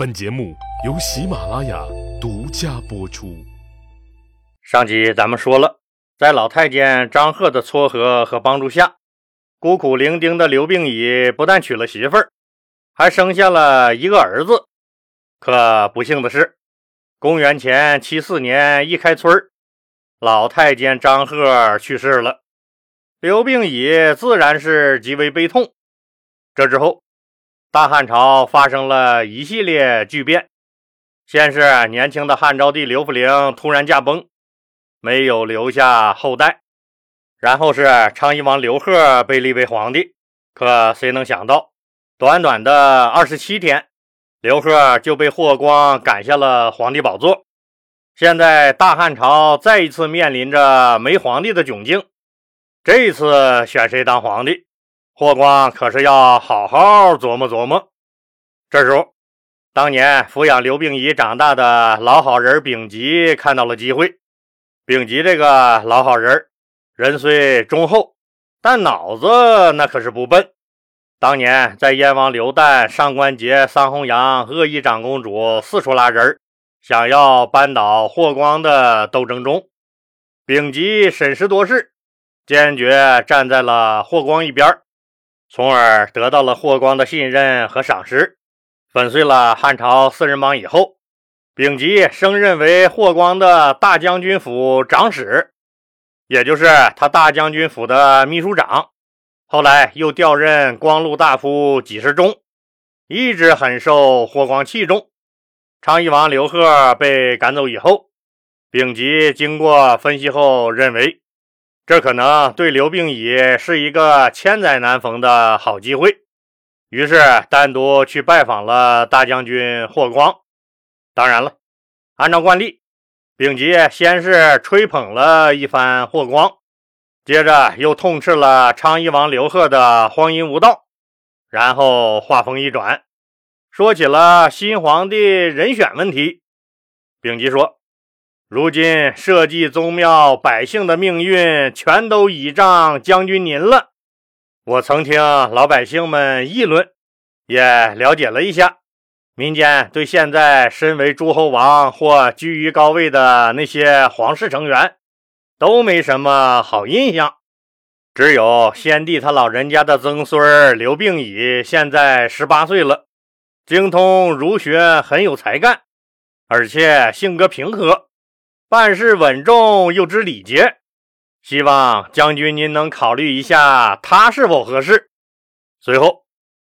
本节目由喜马拉雅独家播出。上集咱们说了，在老太监张贺的撮合和帮助下，孤苦伶仃的刘病已不但娶了媳妇儿，还生下了一个儿子。可不幸的是，公元前七四年一开春老太监张贺去世了，刘病已自然是极为悲痛。这之后。大汉朝发生了一系列巨变，先是年轻的汉昭帝刘弗陵突然驾崩，没有留下后代；然后是昌邑王刘贺被立为皇帝，可谁能想到，短短的二十七天，刘贺就被霍光赶下了皇帝宝座。现在大汉朝再一次面临着没皇帝的窘境，这一次选谁当皇帝？霍光可是要好好琢磨琢磨。这时候，当年抚养刘病已长大的老好人丙吉看到了机会。丙吉这个老好人，人虽忠厚，但脑子那可是不笨。当年在燕王刘旦、上官桀、桑弘羊、恶意长公主四处拉人，想要扳倒霍光的斗争中，丙吉审时度势，坚决站在了霍光一边。从而得到了霍光的信任和赏识，粉碎了汉朝四人帮以后，丙吉升任为霍光的大将军府长史，也就是他大将军府的秘书长。后来又调任光禄大夫几十中，一直很受霍光器重。昌邑王刘贺被赶走以后，丙吉经过分析后认为。这可能对刘病已是一个千载难逢的好机会，于是单独去拜访了大将军霍光。当然了，按照惯例，丙吉先是吹捧了一番霍光，接着又痛斥了昌邑王刘贺的荒淫无道，然后话锋一转，说起了新皇帝人选问题。丙吉说。如今社稷宗庙百姓的命运全都倚仗将军您了。我曾听老百姓们议论，也了解了一下，民间对现在身为诸侯王或居于高位的那些皇室成员都没什么好印象。只有先帝他老人家的曾孙刘病已现在十八岁了，精通儒学，很有才干，而且性格平和。办事稳重又知礼节，希望将军您能考虑一下他是否合适。随后，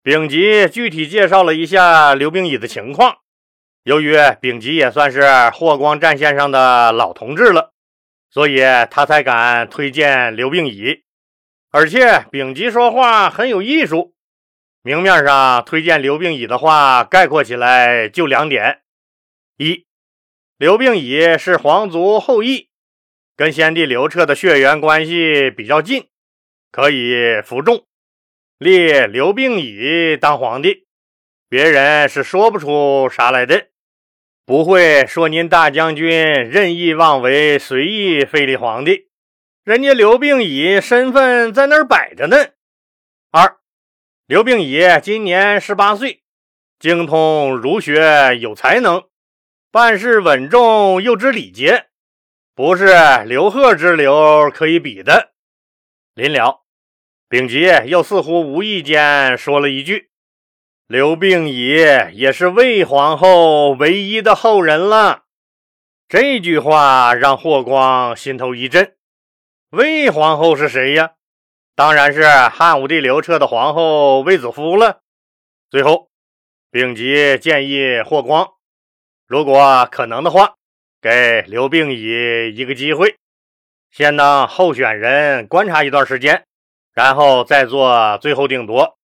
丙吉具体介绍了一下刘病已的情况。由于丙吉也算是霍光战线上的老同志了，所以他才敢推荐刘病已。而且丙吉说话很有艺术，明面上推荐刘病已的话，概括起来就两点：一。刘病已是皇族后裔，跟先帝刘彻的血缘关系比较近，可以服众，立刘病已当皇帝，别人是说不出啥来的，不会说您大将军任意妄为，随意废立皇帝。人家刘病已身份在那儿摆着呢。二，刘病已今年十八岁，精通儒学，有才能。办事稳重又知礼节，不是刘贺之流可以比的。临了，丙吉又似乎无意间说了一句：“刘病已也是魏皇后唯一的后人了。”这句话让霍光心头一震。魏皇后是谁呀？当然是汉武帝刘彻的皇后卫子夫了。最后，丙吉建议霍光。如果可能的话，给刘病已一个机会，先当候选人观察一段时间，然后再做最后定夺。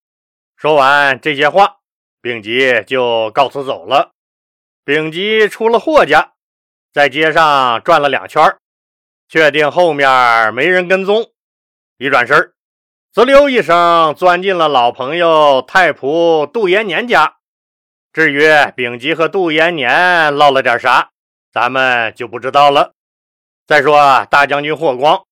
说完这些话，丙吉就告辞走了。丙吉出了霍家，在街上转了两圈，确定后面没人跟踪，一转身，滋溜一声钻进了老朋友太仆杜延年家。至于丙吉和杜延年唠了点啥，咱们就不知道了。再说大将军霍光，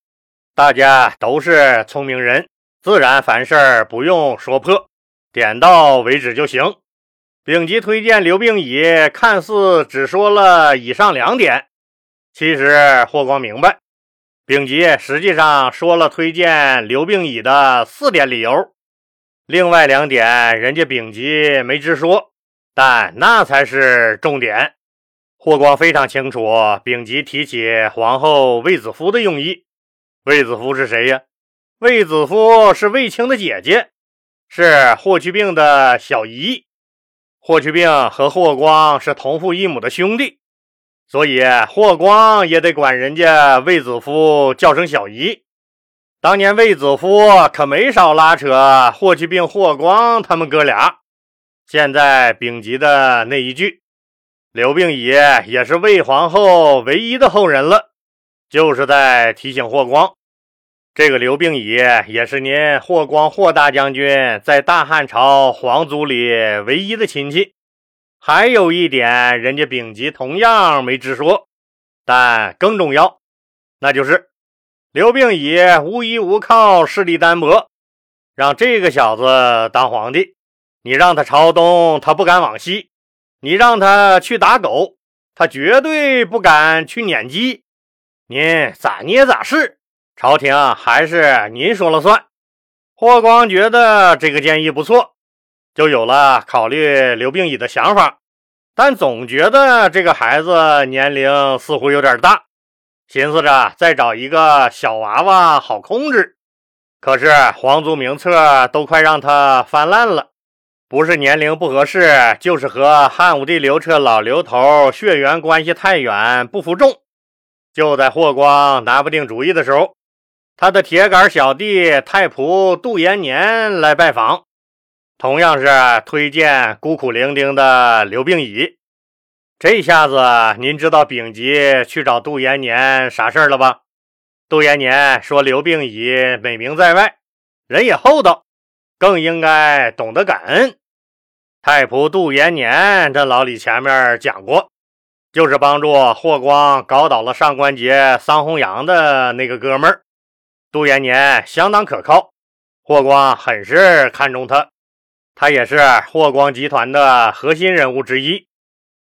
大家都是聪明人，自然凡事不用说破，点到为止就行。丙吉推荐刘病已，看似只说了以上两点，其实霍光明白，丙吉实际上说了推荐刘病已的四点理由，另外两点人家丙吉没直说，但那才是重点。霍光非常清楚丙吉提起皇后卫子夫的用意。卫子夫是谁呀？卫子夫是卫青的姐姐，是霍去病的小姨。霍去病和霍光是同父异母的兄弟，所以霍光也得管人家卫子夫叫声小姨。当年卫子夫可没少拉扯霍去病、霍光他们哥俩。现在丙吉的那一句“刘病已也是魏皇后唯一的后人了”，就是在提醒霍光。这个刘病已也是您霍光霍大将军在大汉朝皇族里唯一的亲戚。还有一点，人家丙吉同样没直说，但更重要，那就是刘病已无依无靠，势力单薄，让这个小子当皇帝，你让他朝东，他不敢往西；你让他去打狗，他绝对不敢去撵鸡。您咋捏咋是。朝廷还是您说了算。霍光觉得这个建议不错，就有了考虑刘病已的想法，但总觉得这个孩子年龄似乎有点大，寻思着再找一个小娃娃好控制。可是皇族名册都快让他翻烂了，不是年龄不合适，就是和汉武帝刘彻老刘头血缘关系太远，不服众。就在霍光拿不定主意的时候。他的铁杆小弟太仆杜延年来拜访，同样是推荐孤苦伶仃的刘病已。这下子您知道丙吉去找杜延年啥事儿了吧？杜延年说刘病已美名在外，人也厚道，更应该懂得感恩。太仆杜延年这老李前面讲过，就是帮助霍光搞倒了上官桀、桑弘羊的那个哥们儿。杜延年相当可靠，霍光很是看重他，他也是霍光集团的核心人物之一。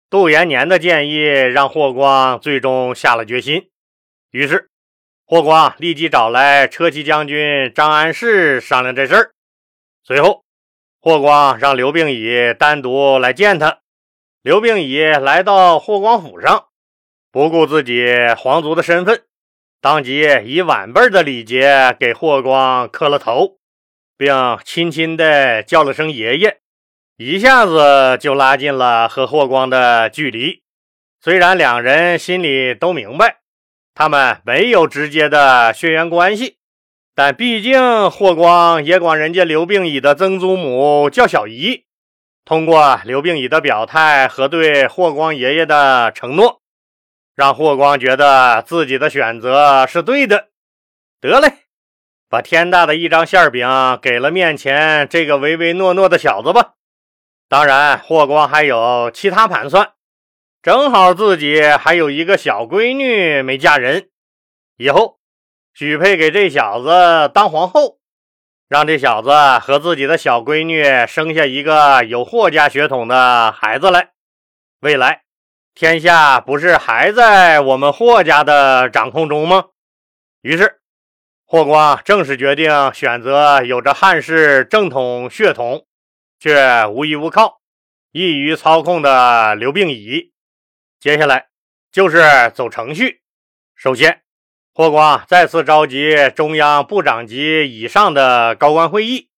杜延年的建议让霍光最终下了决心，于是霍光立即找来车骑将军张安世商量这事儿。随后，霍光让刘病已单独来见他。刘病已来到霍光府上，不顾自己皇族的身份。当即以晚辈的礼节给霍光磕了头，并亲亲的叫了声爷爷，一下子就拉近了和霍光的距离。虽然两人心里都明白，他们没有直接的血缘关系，但毕竟霍光也管人家刘病已的曾祖母叫小姨。通过刘病已的表态和对霍光爷爷的承诺。让霍光觉得自己的选择是对的。得嘞，把天大的一张馅饼给了面前这个唯唯诺诺的小子吧。当然，霍光还有其他盘算。正好自己还有一个小闺女没嫁人，以后许配给这小子当皇后，让这小子和自己的小闺女生下一个有霍家血统的孩子来，未来。天下不是还在我们霍家的掌控中吗？于是，霍光正式决定选择有着汉室正统血统却无依无靠、易于操控的刘病已。接下来就是走程序。首先，霍光再次召集中央部长级以上的高官会议，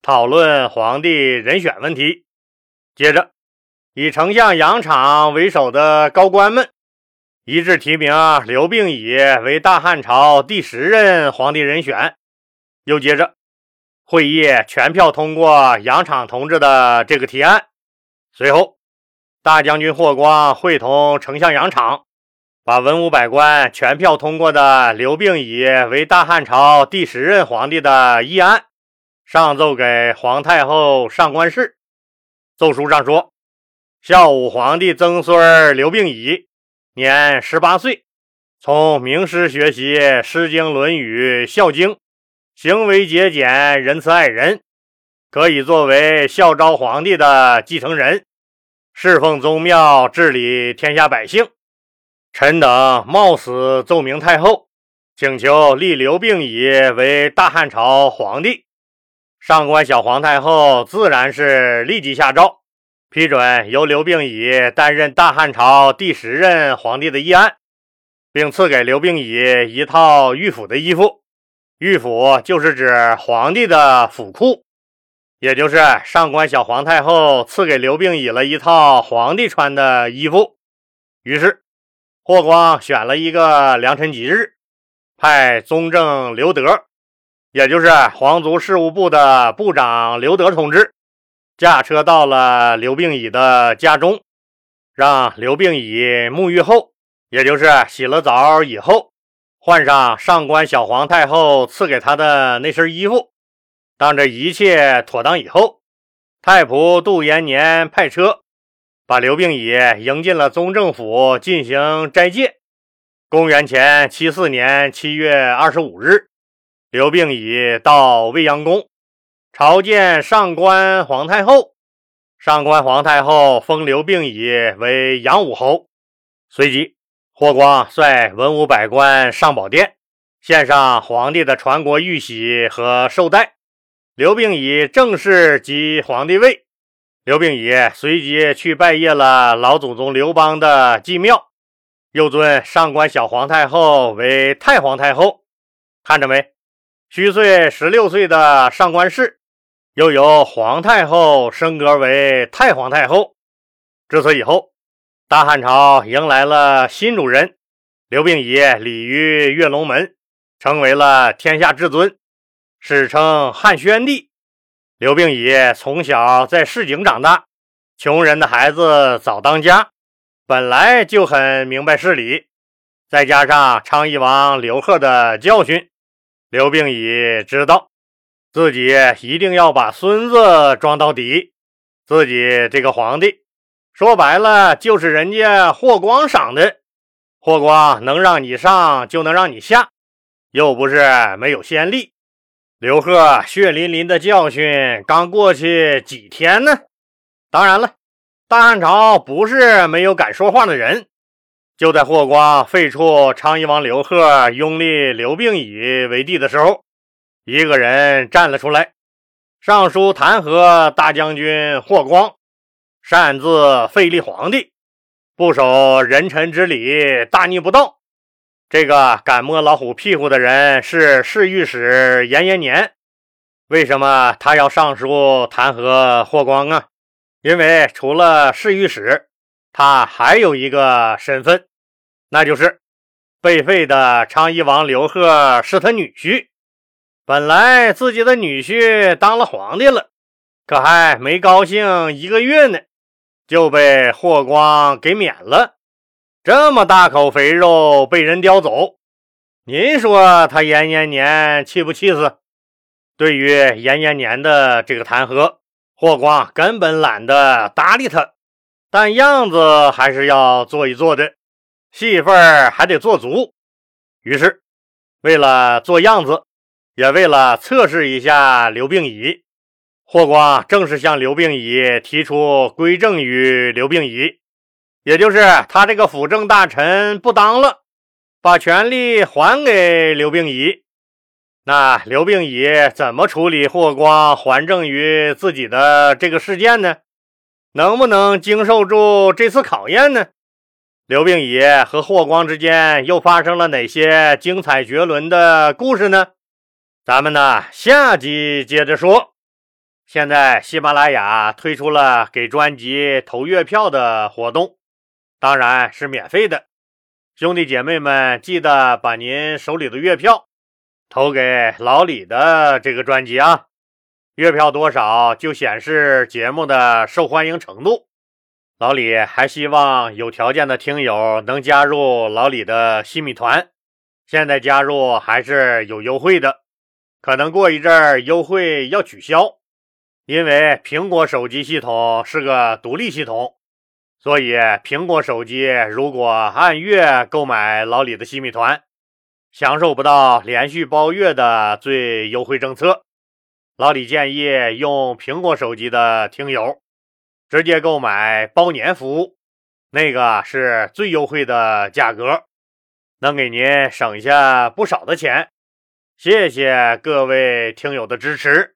讨论皇帝人选问题。接着。以丞相杨敞为首的高官们一致提名刘病已为大汉朝第十任皇帝人选。又接着，会议全票通过杨敞同志的这个提案。随后，大将军霍光会同丞相杨敞，把文武百官全票通过的刘病已为大汉朝第十任皇帝的议案上奏给皇太后上官氏。奏书上说。孝武皇帝曾孙刘病已，年十八岁，从名师学习《诗经》《论语》《孝经》，行为节俭，仁慈爱人，可以作为孝昭皇帝的继承人。侍奉宗庙，治理天下百姓。臣等冒死奏明太后，请求立刘病已为大汉朝皇帝。上官小皇太后自然是立即下诏，批准由刘病已担任大汉朝第十任皇帝的议案，并赐给刘病已一套御府的衣服。御府就是指皇帝的府库，也就是上官小皇太后赐给刘病已了一套皇帝穿的衣服。于是，霍光选了一个良辰吉日，派宗正刘德，也就是皇族事务部的部长刘德同志，驾车到了刘病已的家中，让刘病已沐浴后，也就是洗了澡以后。换上上官小皇太后赐给他的那身衣服，当这一切妥当以后，太仆杜延年派车把刘病已迎进了宗正府进行斋戒。公元前七四年七月二十五日，刘病已到未央宫朝见上官皇太后，上官皇太后封刘病已为阳武侯，随即。霍光率文武百官上宝殿，献上皇帝的传国玉玺和绶带。刘病已正式即皇帝位。刘病已随即去拜谒了老祖宗刘邦的祭庙，又尊上官小皇太后为太皇太后。看着没？虚岁十六岁的上官氏，又由皇太后升格为太皇太后。自此以后。大汉朝迎来了新主人，刘病已礼于跃龙门，成为了天下至尊，史称汉宣帝。刘病已从小在市井长大，穷人的孩子早当家，本来就很明白事理，再加上昌邑王刘贺的教训，刘病已知道自己一定要把孙子装到底，自己这个皇帝。说白了就是人家霍光赏的，霍光能让你上就能让你下，又不是没有先例。刘贺血淋淋的教训刚过去几天呢？当然了，大汉朝不是没有敢说话的人。就在霍光废黜昌邑王刘贺，拥立刘病已为帝的时候，一个人站了出来，上书弹劾大将军霍光。擅自废立皇帝，不守人臣之礼，大逆不道。这个敢摸老虎屁股的人是侍御史严延年。为什么他要上书弹劾霍光啊？因为除了侍御史，他还有一个身份，那就是被废的昌邑王刘贺是他女婿。本来自己的女婿当了皇帝了，可还没高兴一个月呢。就被霍光给免了，这么大口肥肉被人叼走，您说他延延年气不气死？对于延延年的这个弹劾，霍光根本懒得搭理他，但样子还是要做一做的，戏份还得做足。于是，为了做样子，也为了测试一下刘病已。霍光正式向刘病已提出归政于刘病已，也就是他这个辅政大臣不当了，把权力还给刘病已。那刘病已怎么处理霍光还政于自己的这个事件呢？能不能经受住这次考验呢？刘病已和霍光之间又发生了哪些精彩绝伦的故事呢？咱们呢下集接着说。现在喜马拉雅推出了给专辑投月票的活动，当然是免费的。兄弟姐妹们，记得把您手里的月票投给老李的这个专辑啊！月票多少就显示节目的受欢迎程度。老李还希望有条件的听友能加入老李的新米团，现在加入还是有优惠的，可能过一阵儿优惠要取消。因为苹果手机系统是个独立系统，所以苹果手机如果按月购买老李的新米团，享受不到连续包月的最优惠政策。老李建议用苹果手机的听友，直接购买包年服务，那个是最优惠的价格，能给您省下不少的钱。谢谢各位听友的支持。